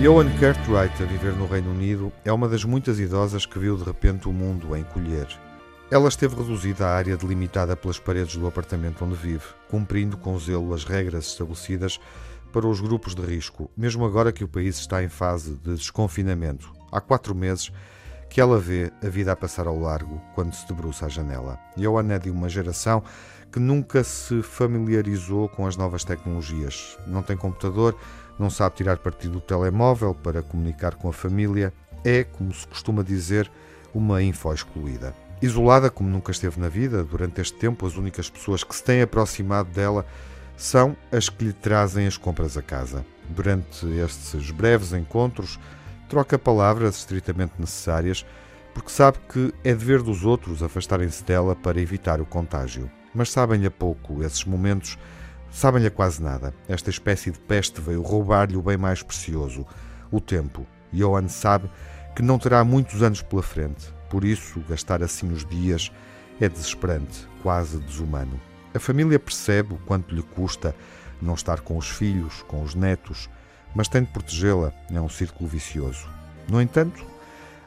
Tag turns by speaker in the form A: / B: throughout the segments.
A: Joan Cartwright, a viver no Reino Unido, é uma das muitas idosas que viu de repente o mundo a encolher. Ela esteve reduzida à área delimitada pelas paredes do apartamento onde vive, cumprindo com zelo as regras estabelecidas para os grupos de risco, mesmo agora que o país está em fase de desconfinamento. Há quatro meses, que ela vê a vida a passar ao largo quando se debruça à janela. Johan é de uma geração que nunca se familiarizou com as novas tecnologias. Não tem computador, não sabe tirar partido do telemóvel para comunicar com a família. É, como se costuma dizer, uma info excluída. Isolada como nunca esteve na vida, durante este tempo as únicas pessoas que se têm aproximado dela são as que lhe trazem as compras a casa. Durante estes breves encontros, troca palavras estritamente necessárias, porque sabe que é dever dos outros afastarem-se dela para evitar o contágio. Mas sabem-lhe pouco esses momentos, sabem-lhe quase nada. Esta espécie de peste veio roubar-lhe o bem mais precioso, o tempo. Johan sabe que não terá muitos anos pela frente, por isso gastar assim os dias é desesperante, quase desumano. A família percebe o quanto lhe custa não estar com os filhos, com os netos, mas tem de protegê-la. É um círculo vicioso. No entanto,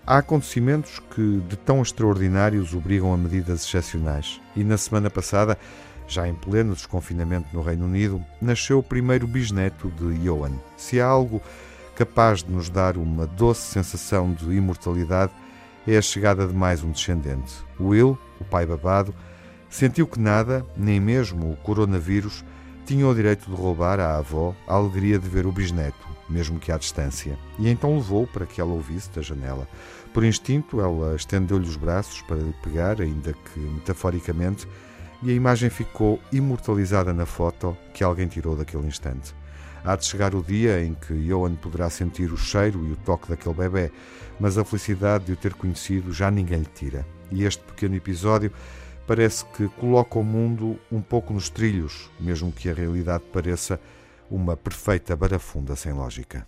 A: há acontecimentos que, de tão extraordinários, obrigam a medidas excepcionais. E na semana passada, já em pleno desconfinamento no Reino Unido, nasceu o primeiro bisneto de Johan. Se há algo capaz de nos dar uma doce sensação de imortalidade, é a chegada de mais um descendente. Will, o pai babado, sentiu que nada, nem mesmo o coronavírus, tinha o direito de roubar à avó a alegria de ver o bisneto, mesmo que à distância. E então levou para que ela ouvisse da janela. Por instinto, ela estendeu-lhe os braços para lhe pegar, ainda que metaforicamente, e a imagem ficou imortalizada na foto que alguém tirou daquele instante. Há de chegar o dia em que Johan poderá sentir o cheiro e o toque daquele bebê, mas a felicidade de o ter conhecido já ninguém lhe tira. E este pequeno episódio parece que coloca o mundo um pouco nos trilhos, mesmo que a realidade pareça uma perfeita barafunda sem lógica.